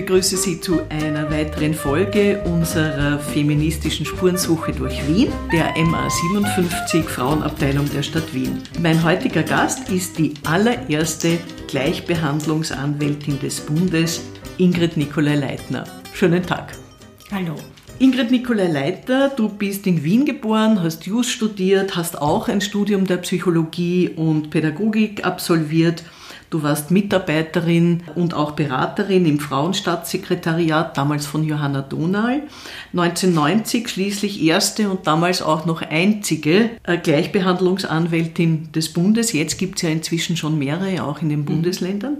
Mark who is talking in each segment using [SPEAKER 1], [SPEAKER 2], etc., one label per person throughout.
[SPEAKER 1] begrüße Sie zu einer weiteren Folge unserer feministischen Spurensuche durch Wien, der MA57 Frauenabteilung der Stadt Wien. Mein heutiger Gast ist die allererste Gleichbehandlungsanwältin des Bundes, Ingrid Nikolai Leitner. Schönen Tag.
[SPEAKER 2] Hallo.
[SPEAKER 1] Ingrid Nikolai Leiter, du bist in Wien geboren, hast Jus studiert, hast auch ein Studium der Psychologie und Pädagogik absolviert Du warst Mitarbeiterin und auch Beraterin im Frauenstaatssekretariat, damals von Johanna Donal. 1990 schließlich erste und damals auch noch einzige äh, Gleichbehandlungsanwältin des Bundes. Jetzt gibt es ja inzwischen schon mehrere, auch in den mhm. Bundesländern.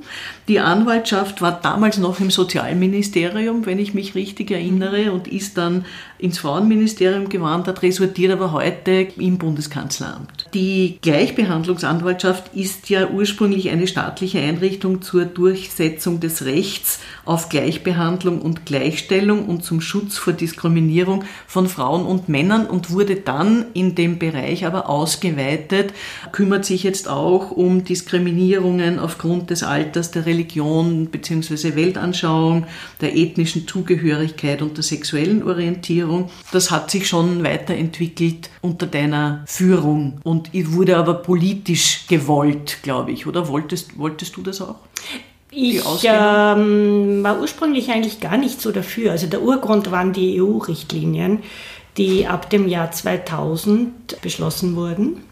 [SPEAKER 1] Die Anwaltschaft war damals noch im Sozialministerium, wenn ich mich richtig erinnere, und ist dann ins Frauenministerium gewandert, resortiert aber heute im Bundeskanzleramt. Die Gleichbehandlungsanwaltschaft ist ja ursprünglich eine staatliche Einrichtung zur Durchsetzung des Rechts auf Gleichbehandlung und Gleichstellung und zum Schutz vor Diskriminierung von Frauen und Männern und wurde dann in dem Bereich aber ausgeweitet, kümmert sich jetzt auch um Diskriminierungen aufgrund des Alters, der Religion bzw. Weltanschauung, der ethnischen Zugehörigkeit und der sexuellen Orientierung. Das hat sich schon weiterentwickelt unter deiner Führung und wurde aber politisch gewollt, glaube ich. Oder wolltest, wolltest du das auch?
[SPEAKER 2] Ich ähm, war ursprünglich eigentlich gar nicht so dafür. Also der Urgrund waren die EU-Richtlinien, die ab dem Jahr 2000 beschlossen wurden.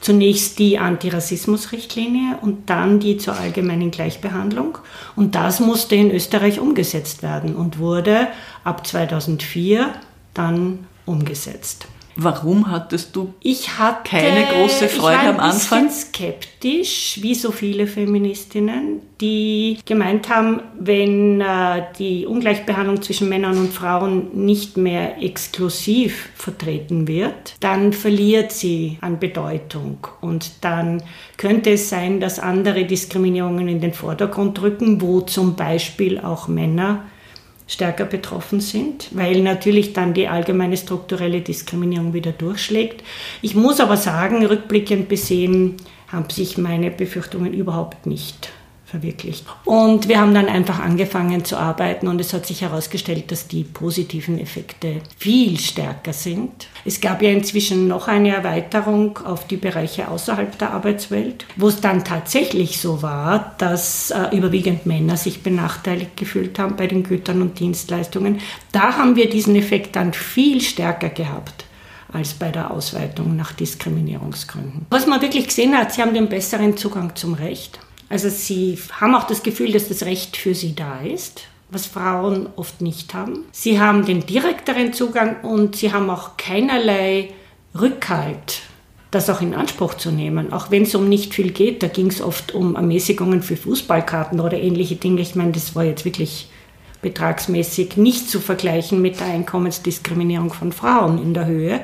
[SPEAKER 2] Zunächst die Antirassismusrichtlinie und dann die zur allgemeinen Gleichbehandlung. Und das musste in Österreich umgesetzt werden und wurde ab 2004 dann umgesetzt.
[SPEAKER 1] Warum hattest du
[SPEAKER 2] ich hatte,
[SPEAKER 1] keine große Freude am Anfang?
[SPEAKER 2] Ich war ein bisschen skeptisch, wie so viele Feministinnen, die gemeint haben, wenn äh, die Ungleichbehandlung zwischen Männern und Frauen nicht mehr exklusiv vertreten wird, dann verliert sie an Bedeutung. Und dann könnte es sein, dass andere Diskriminierungen in den Vordergrund rücken, wo zum Beispiel auch Männer stärker betroffen sind, weil natürlich dann die allgemeine strukturelle Diskriminierung wieder durchschlägt. Ich muss aber sagen, rückblickend besehen, haben sich meine Befürchtungen überhaupt nicht verwirklicht. Und wir haben dann einfach angefangen zu arbeiten und es hat sich herausgestellt, dass die positiven Effekte viel stärker sind. Es gab ja inzwischen noch eine Erweiterung auf die Bereiche außerhalb der Arbeitswelt, wo es dann tatsächlich so war, dass äh, überwiegend Männer sich benachteiligt gefühlt haben bei den Gütern und Dienstleistungen. Da haben wir diesen Effekt dann viel stärker gehabt als bei der Ausweitung nach Diskriminierungsgründen. Was man wirklich gesehen hat, sie haben den besseren Zugang zum Recht. Also sie haben auch das Gefühl, dass das Recht für sie da ist, was Frauen oft nicht haben. Sie haben den direkteren Zugang und sie haben auch keinerlei Rückhalt, das auch in Anspruch zu nehmen. Auch wenn es um nicht viel geht, da ging es oft um Ermäßigungen für Fußballkarten oder ähnliche Dinge. Ich meine, das war jetzt wirklich betragsmäßig nicht zu vergleichen mit der Einkommensdiskriminierung von Frauen in der Höhe.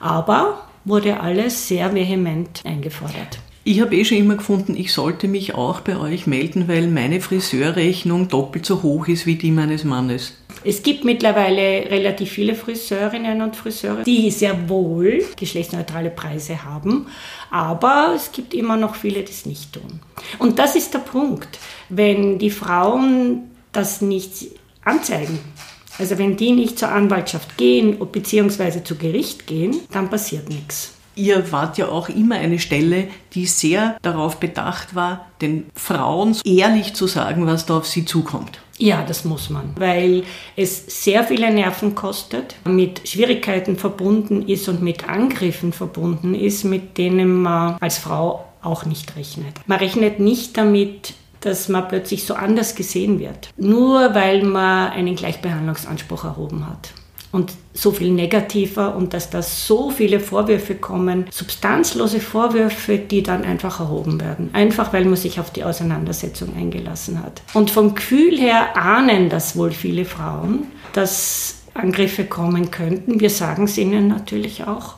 [SPEAKER 2] Aber wurde alles sehr vehement eingefordert.
[SPEAKER 1] Ich habe eh schon immer gefunden, ich sollte mich auch bei euch melden, weil meine Friseurrechnung doppelt so hoch ist wie die meines Mannes.
[SPEAKER 2] Es gibt mittlerweile relativ viele Friseurinnen und Friseure, die sehr wohl geschlechtsneutrale Preise haben, aber es gibt immer noch viele, die es nicht tun. Und das ist der Punkt. Wenn die Frauen das nicht anzeigen, also wenn die nicht zur Anwaltschaft gehen bzw. zu Gericht gehen, dann passiert nichts.
[SPEAKER 1] Ihr wart ja auch immer eine Stelle, die sehr darauf bedacht war, den Frauen ehrlich zu sagen, was da auf sie zukommt.
[SPEAKER 2] Ja, das muss man, weil es sehr viele Nerven kostet, mit Schwierigkeiten verbunden ist und mit Angriffen verbunden ist, mit denen man als Frau auch nicht rechnet. Man rechnet nicht damit, dass man plötzlich so anders gesehen wird, nur weil man einen Gleichbehandlungsanspruch erhoben hat und so viel negativer und dass da so viele Vorwürfe kommen, substanzlose Vorwürfe, die dann einfach erhoben werden. Einfach weil man sich auf die Auseinandersetzung eingelassen hat. Und vom Gefühl her ahnen das wohl viele Frauen, dass Angriffe kommen könnten. Wir sagen es ihnen natürlich auch.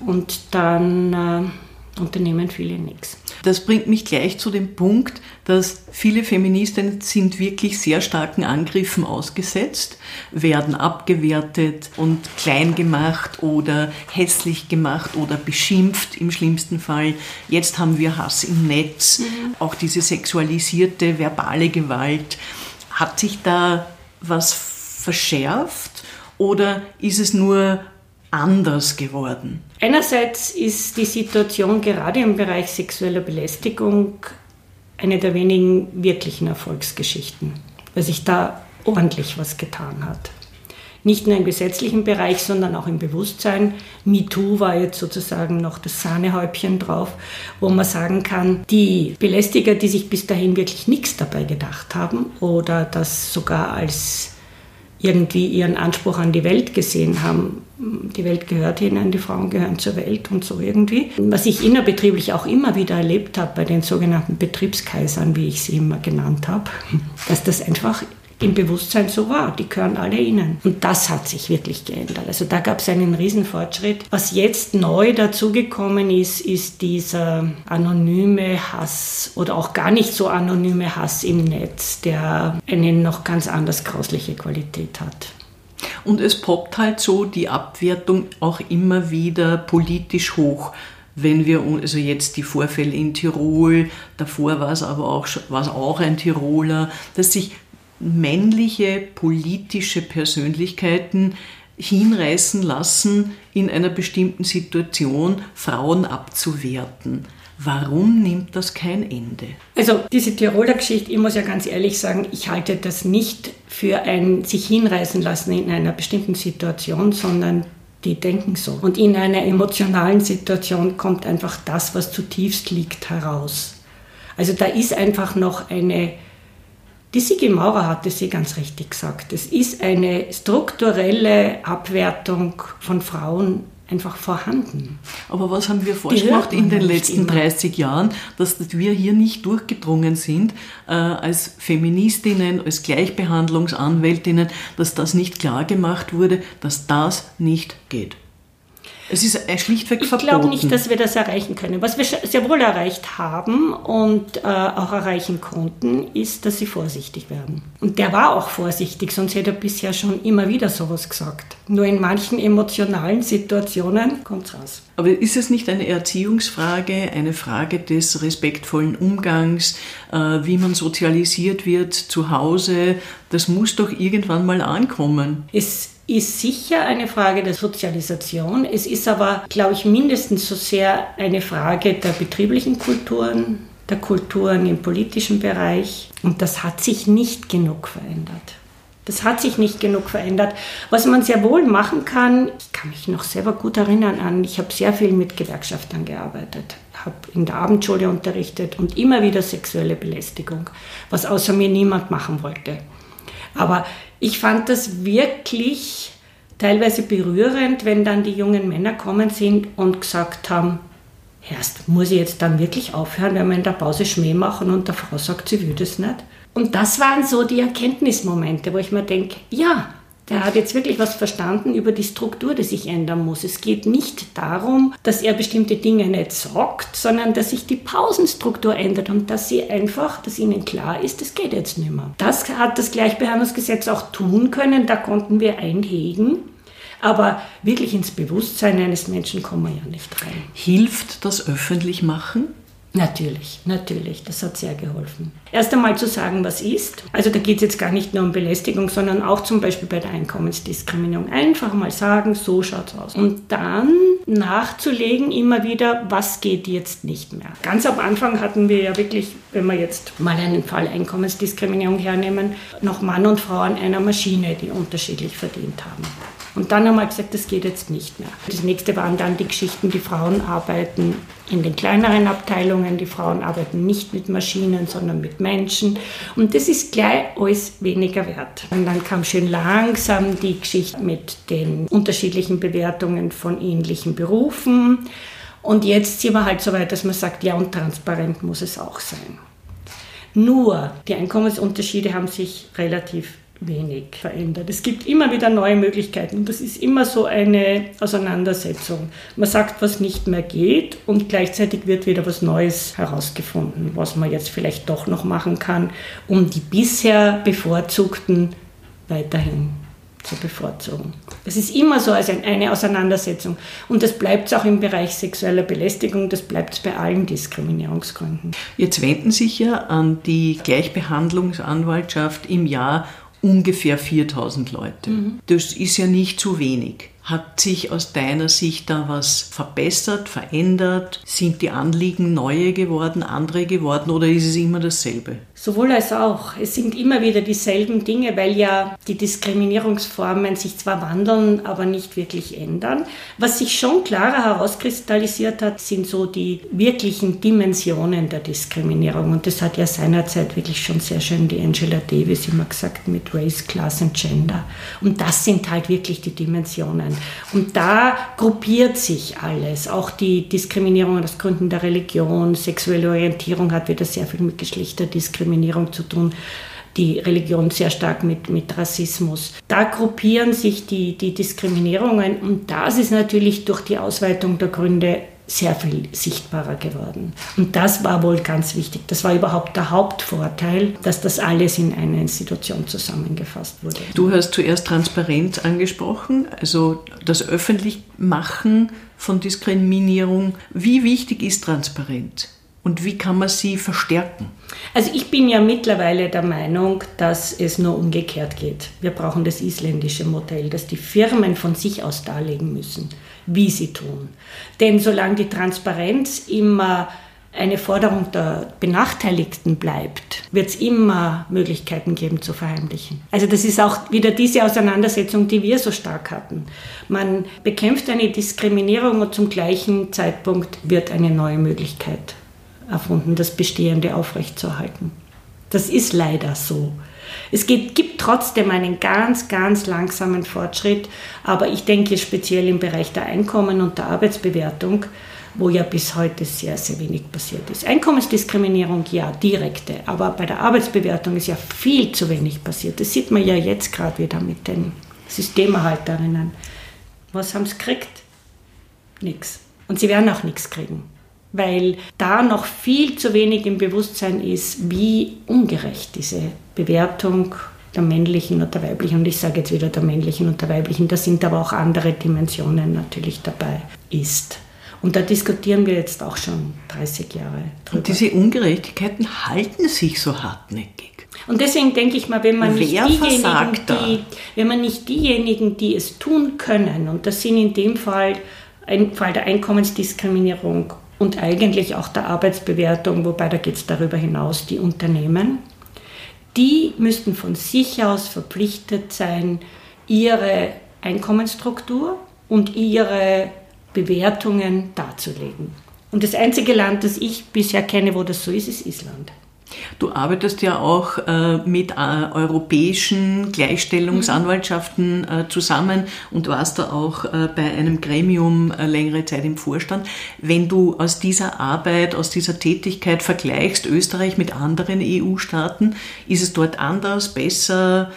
[SPEAKER 2] Und dann äh, unternehmen viele nichts.
[SPEAKER 1] Das bringt mich gleich zu dem Punkt, dass viele Feministinnen sind wirklich sehr starken Angriffen ausgesetzt, werden abgewertet und klein gemacht oder hässlich gemacht oder beschimpft im schlimmsten Fall. Jetzt haben wir Hass im Netz, mhm. auch diese sexualisierte verbale Gewalt. Hat sich da was verschärft oder ist es nur anders geworden?
[SPEAKER 2] Einerseits ist die Situation gerade im Bereich sexueller Belästigung eine der wenigen wirklichen Erfolgsgeschichten, weil sich da ordentlich was getan hat. Nicht nur im gesetzlichen Bereich, sondern auch im Bewusstsein. MeToo war jetzt sozusagen noch das Sahnehäubchen drauf, wo man sagen kann, die Belästiger, die sich bis dahin wirklich nichts dabei gedacht haben oder das sogar als irgendwie ihren Anspruch an die Welt gesehen haben. Die Welt gehört ihnen, die Frauen gehören zur Welt und so irgendwie. Was ich innerbetrieblich auch immer wieder erlebt habe bei den sogenannten Betriebskaisern, wie ich sie immer genannt habe, dass das einfach im Bewusstsein so war. Die gehören alle ihnen. Und das hat sich wirklich geändert. Also da gab es einen Riesenfortschritt. Was jetzt neu dazugekommen ist, ist dieser anonyme Hass oder auch gar nicht so anonyme Hass im Netz, der eine noch ganz anders grausliche Qualität hat.
[SPEAKER 1] Und es poppt halt so die Abwertung auch immer wieder politisch hoch wenn wir, also jetzt die Vorfälle in Tirol, davor war es aber auch, war es auch ein Tiroler, dass sich männliche politische Persönlichkeiten hinreißen lassen, in einer bestimmten Situation Frauen abzuwerten. Warum nimmt das kein Ende?
[SPEAKER 2] Also diese Tiroler Geschichte, ich muss ja ganz ehrlich sagen, ich halte das nicht für ein sich hinreißen lassen in einer bestimmten Situation, sondern die denken so. Und in einer emotionalen Situation kommt einfach das, was zutiefst liegt, heraus. Also da ist einfach noch eine die Sigi Maurer hat es sie ganz richtig gesagt. Es ist eine strukturelle Abwertung von Frauen einfach vorhanden.
[SPEAKER 1] Aber was haben wir falsch gemacht in den letzten immer. 30 Jahren, dass wir hier nicht durchgedrungen sind äh, als Feministinnen, als Gleichbehandlungsanwältinnen, dass das nicht klar gemacht wurde, dass das nicht geht? Es ist schlichtweg
[SPEAKER 2] ich
[SPEAKER 1] verboten.
[SPEAKER 2] Ich glaube nicht, dass wir das erreichen können. Was wir sehr wohl erreicht haben und äh, auch erreichen konnten, ist, dass sie vorsichtig werden. Und der war auch vorsichtig, sonst hätte er bisher schon immer wieder sowas gesagt. Nur in manchen emotionalen Situationen kommt es raus.
[SPEAKER 1] Aber ist es nicht eine Erziehungsfrage, eine Frage des respektvollen Umgangs, äh, wie man sozialisiert wird zu Hause? Das muss doch irgendwann mal ankommen.
[SPEAKER 2] Es ist sicher eine Frage der Sozialisation. Es ist aber, glaube ich, mindestens so sehr eine Frage der betrieblichen Kulturen, der Kulturen im politischen Bereich. Und das hat sich nicht genug verändert. Das hat sich nicht genug verändert. Was man sehr wohl machen kann, ich kann mich noch selber gut erinnern an, ich habe sehr viel mit Gewerkschaftern gearbeitet, habe in der Abendschule unterrichtet und immer wieder sexuelle Belästigung, was außer mir niemand machen wollte. Aber ich fand das wirklich teilweise berührend, wenn dann die jungen Männer kommen sind und gesagt haben, Herrst, muss ich jetzt dann wirklich aufhören, wenn wir in der Pause Schmäh machen und der Frau sagt, sie will das nicht? Und das waren so die Erkenntnismomente, wo ich mir denke, ja, der hat jetzt wirklich was verstanden über die Struktur, die sich ändern muss. Es geht nicht darum, dass er bestimmte Dinge nicht sagt, sondern dass sich die Pausenstruktur ändert und dass sie einfach, dass ihnen klar ist, das geht jetzt nicht mehr. Das hat das Gleichbehandlungsgesetz auch tun können, da konnten wir einhegen. Aber wirklich ins Bewusstsein eines Menschen kommen wir ja nicht rein.
[SPEAKER 1] Hilft das Öffentlichmachen?
[SPEAKER 2] Natürlich, natürlich, das hat sehr geholfen. Erst einmal zu sagen, was ist. Also da geht es jetzt gar nicht nur um Belästigung, sondern auch zum Beispiel bei der Einkommensdiskriminierung. Einfach mal sagen, so schaut es aus. Und dann nachzulegen immer wieder, was geht jetzt nicht mehr. Ganz am Anfang hatten wir ja wirklich, wenn wir jetzt mal einen Fall Einkommensdiskriminierung hernehmen, noch Mann und Frau an einer Maschine, die unterschiedlich verdient haben. Und dann haben wir gesagt, das geht jetzt nicht mehr. Das nächste waren dann die Geschichten, die Frauen arbeiten in den kleineren Abteilungen, die Frauen arbeiten nicht mit Maschinen, sondern mit Menschen. Und das ist gleich alles weniger wert. Und dann kam schön langsam die Geschichte mit den unterschiedlichen Bewertungen von ähnlichen Berufen. Und jetzt sind wir halt so weit, dass man sagt, ja, und transparent muss es auch sein. Nur die Einkommensunterschiede haben sich relativ wenig verändert. Es gibt immer wieder neue Möglichkeiten und das ist immer so eine Auseinandersetzung. Man sagt, was nicht mehr geht und gleichzeitig wird wieder was Neues herausgefunden, was man jetzt vielleicht doch noch machen kann, um die bisher bevorzugten weiterhin zu bevorzugen. Es ist immer so als eine Auseinandersetzung. Und das bleibt es auch im Bereich sexueller Belästigung, das bleibt es bei allen Diskriminierungsgründen.
[SPEAKER 1] Jetzt wenden sich ja an die Gleichbehandlungsanwaltschaft im Jahr ungefähr 4000 Leute. Mhm. Das ist ja nicht zu wenig. Hat sich aus deiner Sicht da was verbessert, verändert? Sind die Anliegen neue geworden, andere geworden oder ist es immer dasselbe?
[SPEAKER 2] Sowohl als auch. Es sind immer wieder dieselben Dinge, weil ja die Diskriminierungsformen sich zwar wandeln, aber nicht wirklich ändern. Was sich schon klarer herauskristallisiert hat, sind so die wirklichen Dimensionen der Diskriminierung. Und das hat ja seinerzeit wirklich schon sehr schön die Angela Davis immer gesagt mit Race, Class und Gender. Und das sind halt wirklich die Dimensionen. Und da gruppiert sich alles. Auch die Diskriminierung aus Gründen der Religion, sexuelle Orientierung hat wieder sehr viel mit Geschlechterdiskriminierung zu tun die Religion sehr stark mit, mit Rassismus. Da gruppieren sich die, die Diskriminierungen und das ist natürlich durch die Ausweitung der Gründe sehr viel sichtbarer geworden. Und das war wohl ganz wichtig. Das war überhaupt der Hauptvorteil, dass das alles in einer Institution zusammengefasst wurde.
[SPEAKER 1] Du hast zuerst Transparenz angesprochen, also das Öffentlichmachen von Diskriminierung. Wie wichtig ist Transparenz? Und wie kann man sie verstärken?
[SPEAKER 2] Also ich bin ja mittlerweile der Meinung, dass es nur umgekehrt geht. Wir brauchen das isländische Modell, dass die Firmen von sich aus darlegen müssen, wie sie tun. Denn solange die Transparenz immer eine Forderung der Benachteiligten bleibt, wird es immer Möglichkeiten geben zu verheimlichen. Also das ist auch wieder diese Auseinandersetzung, die wir so stark hatten. Man bekämpft eine Diskriminierung und zum gleichen Zeitpunkt wird eine neue Möglichkeit erfunden, das Bestehende aufrechtzuerhalten. Das ist leider so. Es gibt, gibt, trotzdem einen ganz, ganz langsamen Fortschritt, aber ich denke speziell im Bereich der Einkommen und der Arbeitsbewertung, wo ja bis heute sehr, sehr wenig passiert ist. Einkommensdiskriminierung, ja, direkte, aber bei der Arbeitsbewertung ist ja viel zu wenig passiert. Das sieht man ja jetzt gerade wieder mit den Systemerhalterinnen. Was haben sie gekriegt? Nichts. Und sie werden auch nichts kriegen weil da noch viel zu wenig im Bewusstsein ist, wie ungerecht diese Bewertung der männlichen und der weiblichen, und ich sage jetzt wieder der männlichen und der weiblichen, da sind aber auch andere Dimensionen natürlich dabei, ist. Und da diskutieren wir jetzt auch schon 30 Jahre
[SPEAKER 1] drüber. Und diese Ungerechtigkeiten halten sich so hartnäckig.
[SPEAKER 2] Und deswegen denke ich mal, wenn man, nicht diejenigen, die, wenn man nicht diejenigen, die es tun können, und das sind in dem Fall ein Fall der Einkommensdiskriminierung und eigentlich auch der Arbeitsbewertung, wobei da geht es darüber hinaus, die Unternehmen, die müssten von sich aus verpflichtet sein, ihre Einkommensstruktur und ihre Bewertungen darzulegen. Und das einzige Land, das ich bisher kenne, wo das so ist, ist Island.
[SPEAKER 1] Du arbeitest ja auch äh, mit äh, europäischen Gleichstellungsanwaltschaften mhm. äh, zusammen und warst da auch äh, bei einem Gremium äh, längere Zeit im Vorstand. Wenn du aus dieser Arbeit, aus dieser Tätigkeit vergleichst Österreich mit anderen EU-Staaten, ist es dort anders, besser?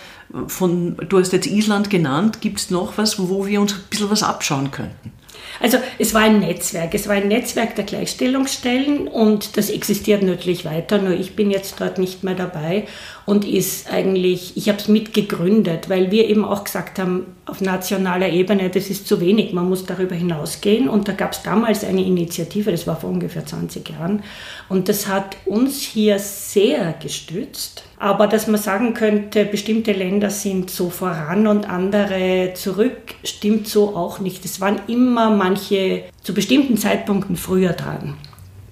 [SPEAKER 1] Von, du hast jetzt Island genannt, gibt es noch was, wo wir uns ein bisschen was abschauen könnten?
[SPEAKER 2] Also es war ein Netzwerk, es war ein Netzwerk der Gleichstellungsstellen und das existiert natürlich weiter, nur ich bin jetzt dort nicht mehr dabei und ist eigentlich, ich habe es mitgegründet, weil wir eben auch gesagt haben, auf nationaler Ebene, das ist zu wenig, man muss darüber hinausgehen. Und da gab es damals eine Initiative, das war vor ungefähr 20 Jahren, und das hat uns hier sehr gestützt. Aber dass man sagen könnte, bestimmte Länder sind so voran und andere zurück, stimmt so auch nicht. Es waren immer manche zu bestimmten Zeitpunkten früher dran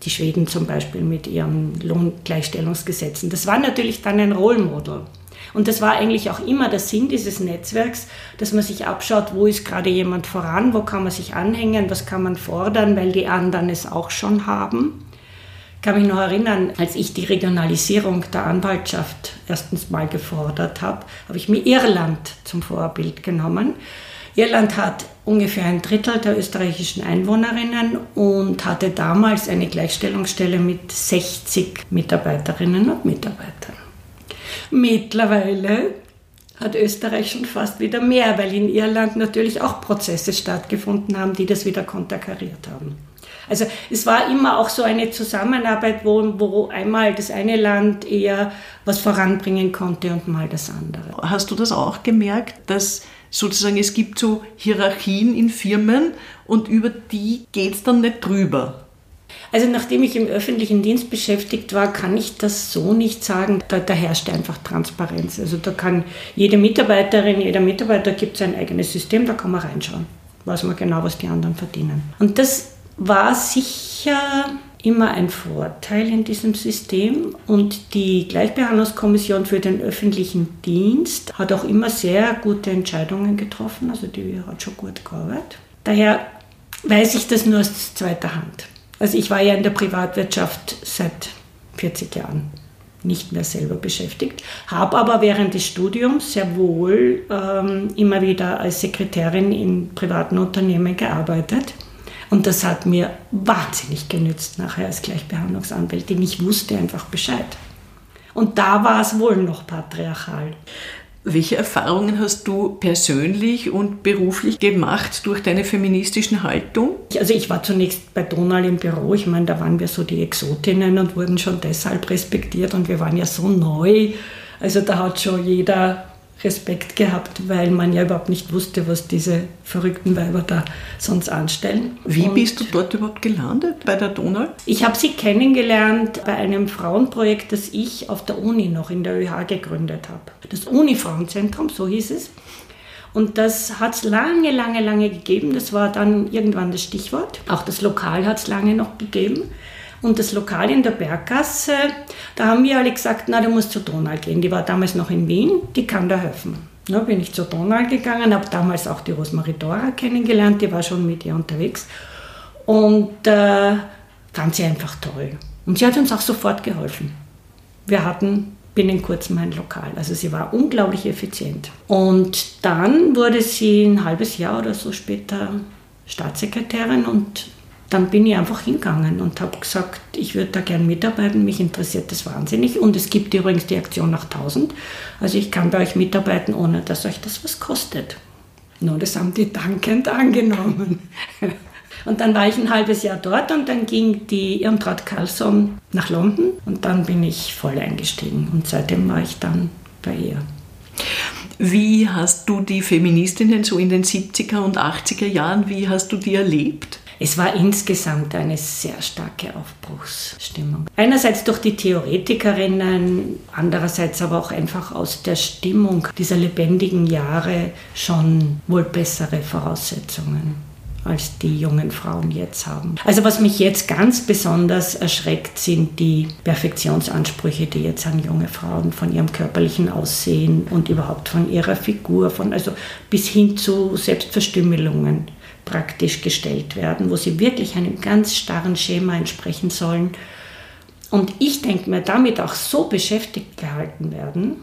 [SPEAKER 2] die Schweden zum Beispiel mit ihren Lohngleichstellungsgesetzen. Das war natürlich dann ein Rollmodel. Und das war eigentlich auch immer der Sinn dieses Netzwerks, dass man sich abschaut, wo ist gerade jemand voran, wo kann man sich anhängen, was kann man fordern, weil die anderen es auch schon haben. Ich kann mich noch erinnern, als ich die Regionalisierung der Anwaltschaft erstens mal gefordert habe, habe ich mir Irland zum Vorbild genommen. Irland hat ungefähr ein Drittel der österreichischen Einwohnerinnen und hatte damals eine Gleichstellungsstelle mit 60 Mitarbeiterinnen und Mitarbeitern. Mittlerweile hat Österreich schon fast wieder mehr, weil in Irland natürlich auch Prozesse stattgefunden haben, die das wieder konterkariert haben. Also es war immer auch so eine Zusammenarbeit, wo, wo einmal das eine Land eher was voranbringen konnte und mal das andere.
[SPEAKER 1] Hast du das auch gemerkt, dass sozusagen, es gibt so Hierarchien in Firmen und über die geht es dann nicht drüber.
[SPEAKER 2] Also nachdem ich im öffentlichen Dienst beschäftigt war, kann ich das so nicht sagen. Da, da herrscht einfach Transparenz. Also da kann jede Mitarbeiterin, jeder Mitarbeiter gibt sein eigenes System, da kann man reinschauen. Weiß man genau, was die anderen verdienen. Und das war sicher immer ein Vorteil in diesem System und die Gleichbehandlungskommission für den öffentlichen Dienst hat auch immer sehr gute Entscheidungen getroffen, also die hat schon gut gearbeitet. Daher weiß ich das nur aus zweiter Hand. Also ich war ja in der Privatwirtschaft seit 40 Jahren nicht mehr selber beschäftigt, habe aber während des Studiums sehr wohl ähm, immer wieder als Sekretärin in privaten Unternehmen gearbeitet. Und das hat mir wahnsinnig genützt nachher als Gleichbehandlungsanwältin. Ich wusste einfach Bescheid. Und da war es wohl noch patriarchal.
[SPEAKER 1] Welche Erfahrungen hast du persönlich und beruflich gemacht durch deine feministischen Haltung?
[SPEAKER 2] Also ich war zunächst bei Donald im Büro. Ich meine, da waren wir so die Exotinnen und wurden schon deshalb respektiert und wir waren ja so neu. Also da hat schon jeder Respekt gehabt, weil man ja überhaupt nicht wusste, was diese verrückten Weiber da sonst anstellen.
[SPEAKER 1] Wie und bist du dort überhaupt gelandet bei der Donau?
[SPEAKER 2] Ich habe sie kennengelernt bei einem Frauenprojekt, das ich auf der Uni noch in der ÖH gegründet habe. Das Uni-Frauenzentrum, so hieß es. Und das hat es lange, lange, lange gegeben. Das war dann irgendwann das Stichwort. Auch das Lokal hat es lange noch gegeben. Und das Lokal in der Berggasse, da haben wir alle gesagt, na, du musst zur Donau gehen. Die war damals noch in Wien, die kann da helfen. Na, bin ich zur Donau gegangen, habe damals auch die Rosmarie Dora kennengelernt, die war schon mit ihr unterwegs. Und äh, fand sie einfach toll. Und sie hat uns auch sofort geholfen. Wir hatten binnen kurzem ein Lokal. Also sie war unglaublich effizient. Und dann wurde sie ein halbes Jahr oder so später Staatssekretärin und dann bin ich einfach hingegangen und habe gesagt, ich würde da gern mitarbeiten, mich interessiert das wahnsinnig. Und es gibt übrigens die Aktion nach 1000. Also ich kann bei euch mitarbeiten, ohne dass euch das was kostet. Nur das haben die dankend angenommen. Und dann war ich ein halbes Jahr dort und dann ging die Irmtraut Carlson nach London und dann bin ich voll eingestiegen und seitdem war ich dann bei ihr.
[SPEAKER 1] Wie hast du die Feministinnen so in den 70er und 80er Jahren, wie hast du die erlebt?
[SPEAKER 2] Es war insgesamt eine sehr starke Aufbruchsstimmung. Einerseits durch die Theoretikerinnen, andererseits aber auch einfach aus der Stimmung dieser lebendigen Jahre schon wohl bessere Voraussetzungen als die jungen Frauen jetzt haben. Also was mich jetzt ganz besonders erschreckt, sind die Perfektionsansprüche, die jetzt an junge Frauen von ihrem körperlichen Aussehen und überhaupt von ihrer Figur, von also bis hin zu Selbstverstümmelungen praktisch gestellt werden, wo sie wirklich einem ganz starren Schema entsprechen sollen. Und ich denke mir, damit auch so beschäftigt gehalten werden,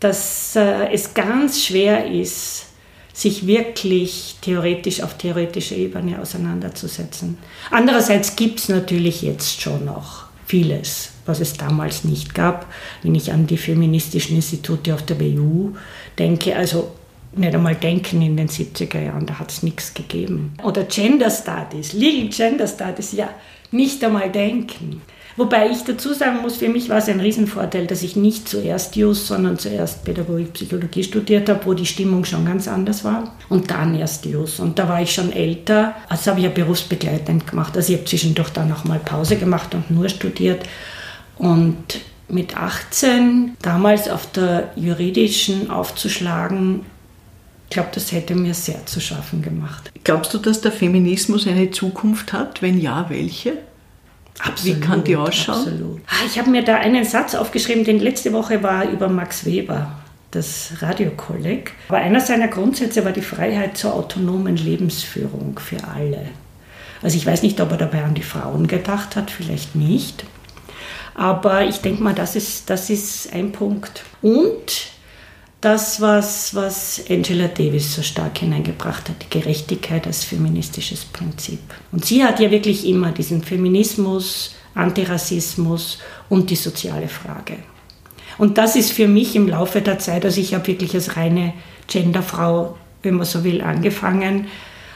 [SPEAKER 2] dass äh, es ganz schwer ist, sich wirklich theoretisch auf theoretischer Ebene auseinanderzusetzen. Andererseits gibt es natürlich jetzt schon noch vieles, was es damals nicht gab. Wenn ich an die feministischen Institute auf der WU denke, also nicht einmal denken in den 70er Jahren, da hat es nichts gegeben. Oder Gender Studies, Legal Gender Studies, ja, nicht einmal denken. Wobei ich dazu sagen muss, für mich war es ein Riesenvorteil, dass ich nicht zuerst Jus, sondern zuerst Pädagogik, Psychologie studiert habe, wo die Stimmung schon ganz anders war. Und dann erst Jus. Und da war ich schon älter. Also habe ich ja berufsbegleitend gemacht. Also ich habe zwischendurch dann auch mal Pause gemacht und nur studiert. Und mit 18 damals auf der juridischen aufzuschlagen, glaube, das hätte mir sehr zu schaffen gemacht.
[SPEAKER 1] Glaubst du, dass der Feminismus eine Zukunft hat? Wenn ja, welche?
[SPEAKER 2] Absolut, Wie kann die ausschauen? Absolut. Ah, ich habe mir da einen Satz aufgeschrieben, den letzte Woche war über Max Weber, das Radiokolleg. Aber einer seiner Grundsätze war die Freiheit zur autonomen Lebensführung für alle. Also ich weiß nicht, ob er dabei an die Frauen gedacht hat, vielleicht nicht. Aber ich denke mal, das ist, das ist ein Punkt. Und das, was, was Angela Davis so stark hineingebracht hat, die Gerechtigkeit als feministisches Prinzip. Und sie hat ja wirklich immer diesen Feminismus, Antirassismus und die soziale Frage. Und das ist für mich im Laufe der Zeit, also ich habe wirklich als reine Genderfrau, wenn man so will, angefangen,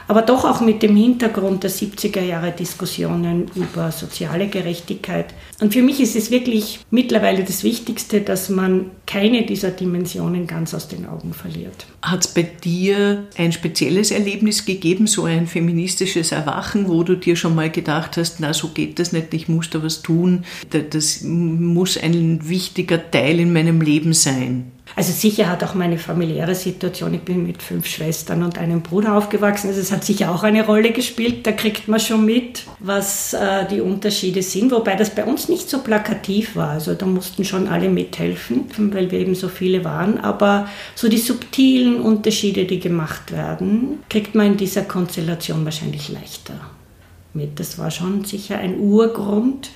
[SPEAKER 2] aber doch auch mit dem Hintergrund der 70er Jahre Diskussionen über soziale Gerechtigkeit. Und für mich ist es wirklich mittlerweile das Wichtigste, dass man keine dieser Dimensionen ganz aus den Augen verliert.
[SPEAKER 1] Hat es bei dir ein spezielles Erlebnis gegeben, so ein feministisches Erwachen, wo du dir schon mal gedacht hast, na so geht das nicht, ich muss da was tun, das muss ein wichtiger Teil in meinem Leben sein?
[SPEAKER 2] Also sicher hat auch meine familiäre Situation, ich bin mit fünf Schwestern und einem Bruder aufgewachsen, also es hat sicher auch eine Rolle gespielt, da kriegt man schon mit, was äh, die Unterschiede sind, wobei das bei uns nicht so plakativ war, also da mussten schon alle mithelfen, weil wir eben so viele waren, aber so die subtilen Unterschiede, die gemacht werden, kriegt man in dieser Konstellation wahrscheinlich leichter mit. Das war schon sicher ein Urgrund.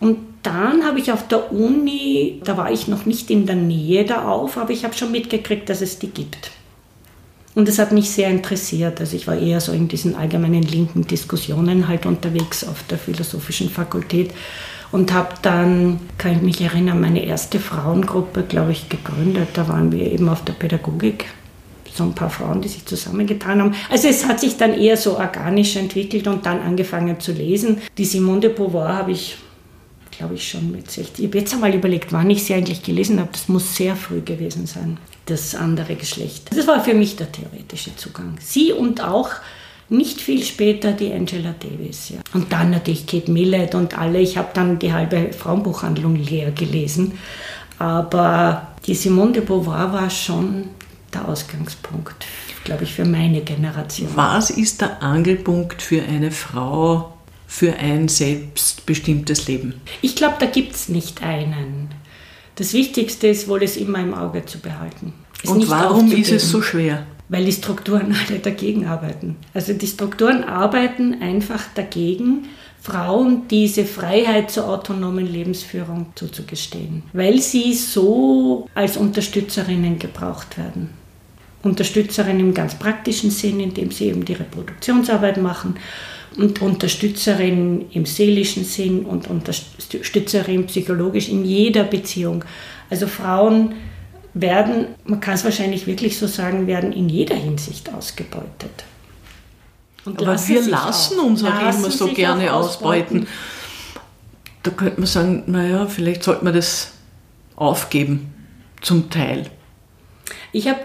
[SPEAKER 2] Und dann habe ich auf der Uni, da war ich noch nicht in der Nähe da auf, aber ich habe schon mitgekriegt, dass es die gibt. Und das hat mich sehr interessiert. Also ich war eher so in diesen allgemeinen linken Diskussionen halt unterwegs auf der philosophischen Fakultät und habe dann, kann ich mich erinnern, meine erste Frauengruppe, glaube ich, gegründet. Da waren wir eben auf der Pädagogik. So ein paar Frauen, die sich zusammengetan haben. Also es hat sich dann eher so organisch entwickelt und dann angefangen zu lesen. Die Simone de Beauvoir habe ich glaube ich, schon mit 60. Ich habe jetzt einmal überlegt, wann ich sie eigentlich gelesen habe. Das muss sehr früh gewesen sein, das andere Geschlecht. Das war für mich der theoretische Zugang. Sie und auch nicht viel später die Angela Davis. Ja. Und dann natürlich Kate Millett und alle. Ich habe dann die halbe Frauenbuchhandlung leer gelesen. Aber die Simone de Beauvoir war schon der Ausgangspunkt, glaube ich, für meine Generation.
[SPEAKER 1] Was ist der Angelpunkt für eine Frau, für ein selbstbestimmtes Leben?
[SPEAKER 2] Ich glaube, da gibt es nicht einen. Das Wichtigste ist wohl, es immer im Auge zu behalten.
[SPEAKER 1] Es Und warum ist es so schwer?
[SPEAKER 2] Weil die Strukturen alle dagegen arbeiten. Also die Strukturen arbeiten einfach dagegen, Frauen diese Freiheit zur autonomen Lebensführung zuzugestehen, weil sie so als Unterstützerinnen gebraucht werden. Unterstützerinnen im ganz praktischen Sinn, indem sie eben die Reproduktionsarbeit machen und Unterstützerin im seelischen Sinn und Unterstützerin psychologisch in jeder Beziehung. Also Frauen werden, man kann es wahrscheinlich wirklich so sagen, werden in jeder Hinsicht ausgebeutet.
[SPEAKER 1] Und Aber wir lassen auch, uns auch immer so gerne ausbeuten. ausbeuten. Da könnte man sagen, naja, vielleicht sollte man das aufgeben, zum Teil.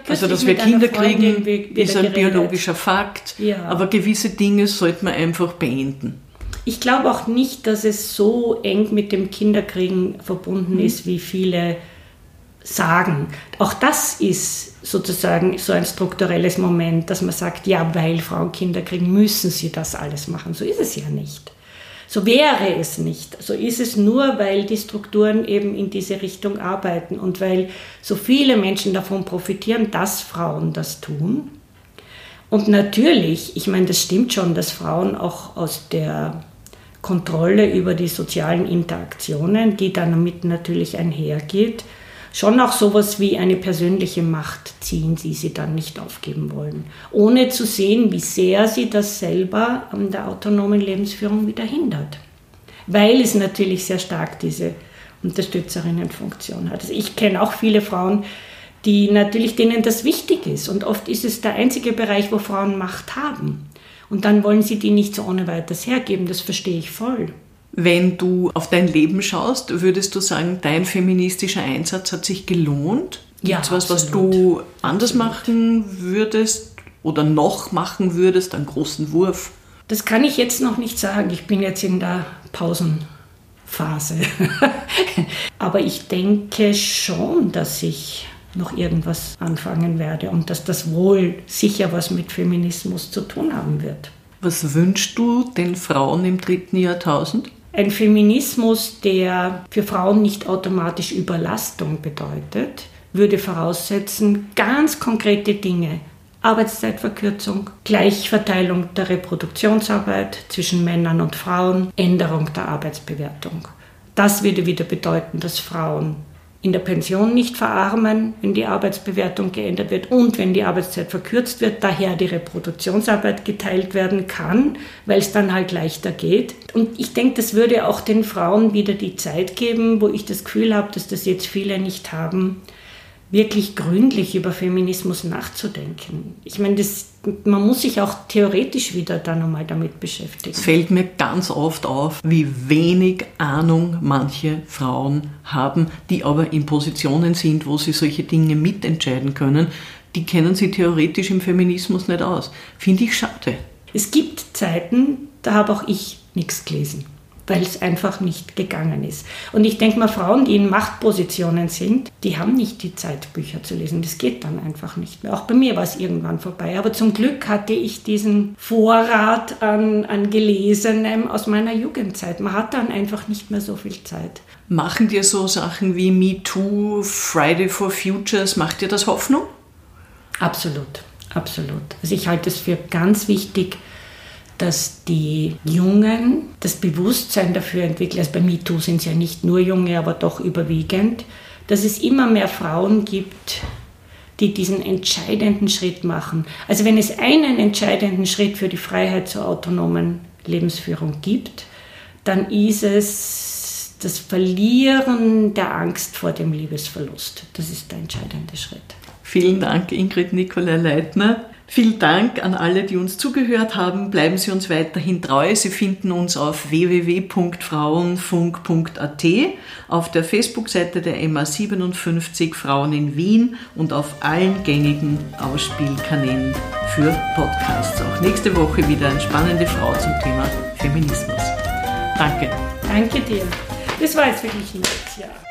[SPEAKER 1] Also, dass wir Kinder kriegen, ist ein biologischer Fakt, ja. aber gewisse Dinge sollte man einfach beenden.
[SPEAKER 2] Ich glaube auch nicht, dass es so eng mit dem Kinderkriegen verbunden mhm. ist, wie viele sagen. Auch das ist sozusagen so ein strukturelles Moment, dass man sagt, ja, weil Frauen Kinder kriegen, müssen sie das alles machen. So ist es ja nicht. So wäre es nicht. So ist es nur, weil die Strukturen eben in diese Richtung arbeiten und weil so viele Menschen davon profitieren, dass Frauen das tun. Und natürlich, ich meine, das stimmt schon, dass Frauen auch aus der Kontrolle über die sozialen Interaktionen, die damit natürlich einhergeht, schon auch sowas wie eine persönliche Macht ziehen, die sie dann nicht aufgeben wollen, ohne zu sehen, wie sehr sie das selber an der autonomen Lebensführung wieder hindert. Weil es natürlich sehr stark diese Unterstützerinnenfunktion hat. Also ich kenne auch viele Frauen, die natürlich denen das wichtig ist und oft ist es der einzige Bereich, wo Frauen Macht haben. Und dann wollen sie die nicht so ohne weiteres hergeben, das verstehe ich voll.
[SPEAKER 1] Wenn du auf dein Leben schaust, würdest du sagen, dein feministischer Einsatz hat sich gelohnt? Ja, Gibt's was, was du anders absolut. machen würdest oder noch machen würdest, einen großen Wurf?
[SPEAKER 2] Das kann ich jetzt noch nicht sagen. Ich bin jetzt in der Pausenphase. Aber ich denke schon, dass ich noch irgendwas anfangen werde und dass das wohl sicher was mit Feminismus zu tun haben wird.
[SPEAKER 1] Was wünschst du den Frauen im dritten Jahrtausend?
[SPEAKER 2] Ein Feminismus, der für Frauen nicht automatisch Überlastung bedeutet, würde voraussetzen ganz konkrete Dinge. Arbeitszeitverkürzung, Gleichverteilung der Reproduktionsarbeit zwischen Männern und Frauen, Änderung der Arbeitsbewertung. Das würde wieder bedeuten, dass Frauen in der Pension nicht verarmen, wenn die Arbeitsbewertung geändert wird und wenn die Arbeitszeit verkürzt wird, daher die Reproduktionsarbeit geteilt werden kann, weil es dann halt leichter geht. Und ich denke, das würde auch den Frauen wieder die Zeit geben, wo ich das Gefühl habe, dass das jetzt viele nicht haben, wirklich gründlich über Feminismus nachzudenken. Ich meine, das, man muss sich auch theoretisch wieder dann einmal damit beschäftigen.
[SPEAKER 1] Es fällt mir ganz oft auf, wie wenig Ahnung manche Frauen haben, die aber in Positionen sind, wo sie solche Dinge mitentscheiden können. Die kennen sie theoretisch im Feminismus nicht aus. Finde ich schade.
[SPEAKER 2] Es gibt Zeiten, da habe auch ich nichts gelesen weil es einfach nicht gegangen ist. Und ich denke mal, Frauen, die in Machtpositionen sind, die haben nicht die Zeit, Bücher zu lesen. Das geht dann einfach nicht mehr. Auch bei mir war es irgendwann vorbei. Aber zum Glück hatte ich diesen Vorrat an, an Gelesenem aus meiner Jugendzeit. Man hat dann einfach nicht mehr so viel Zeit.
[SPEAKER 1] Machen dir so Sachen wie Me Too, Friday for Futures, macht dir das Hoffnung?
[SPEAKER 2] Absolut, absolut. Also ich halte es für ganz wichtig, dass die Jungen das Bewusstsein dafür entwickeln, also bei MeToo sind es ja nicht nur Junge, aber doch überwiegend, dass es immer mehr Frauen gibt, die diesen entscheidenden Schritt machen. Also wenn es einen entscheidenden Schritt für die Freiheit zur autonomen Lebensführung gibt, dann ist es das Verlieren der Angst vor dem Liebesverlust. Das ist der entscheidende Schritt.
[SPEAKER 1] Vielen Dank, Ingrid Nikolai Leitner. Vielen Dank an alle, die uns zugehört haben. Bleiben Sie uns weiterhin treu. Sie finden uns auf www.frauenfunk.at, auf der Facebook-Seite der MA57 Frauen in Wien und auf allen gängigen Ausspielkanälen für Podcasts. Auch nächste Woche wieder eine spannende Frau zum Thema Feminismus. Danke.
[SPEAKER 2] Danke dir. Das war jetzt wirklich ein Jahr.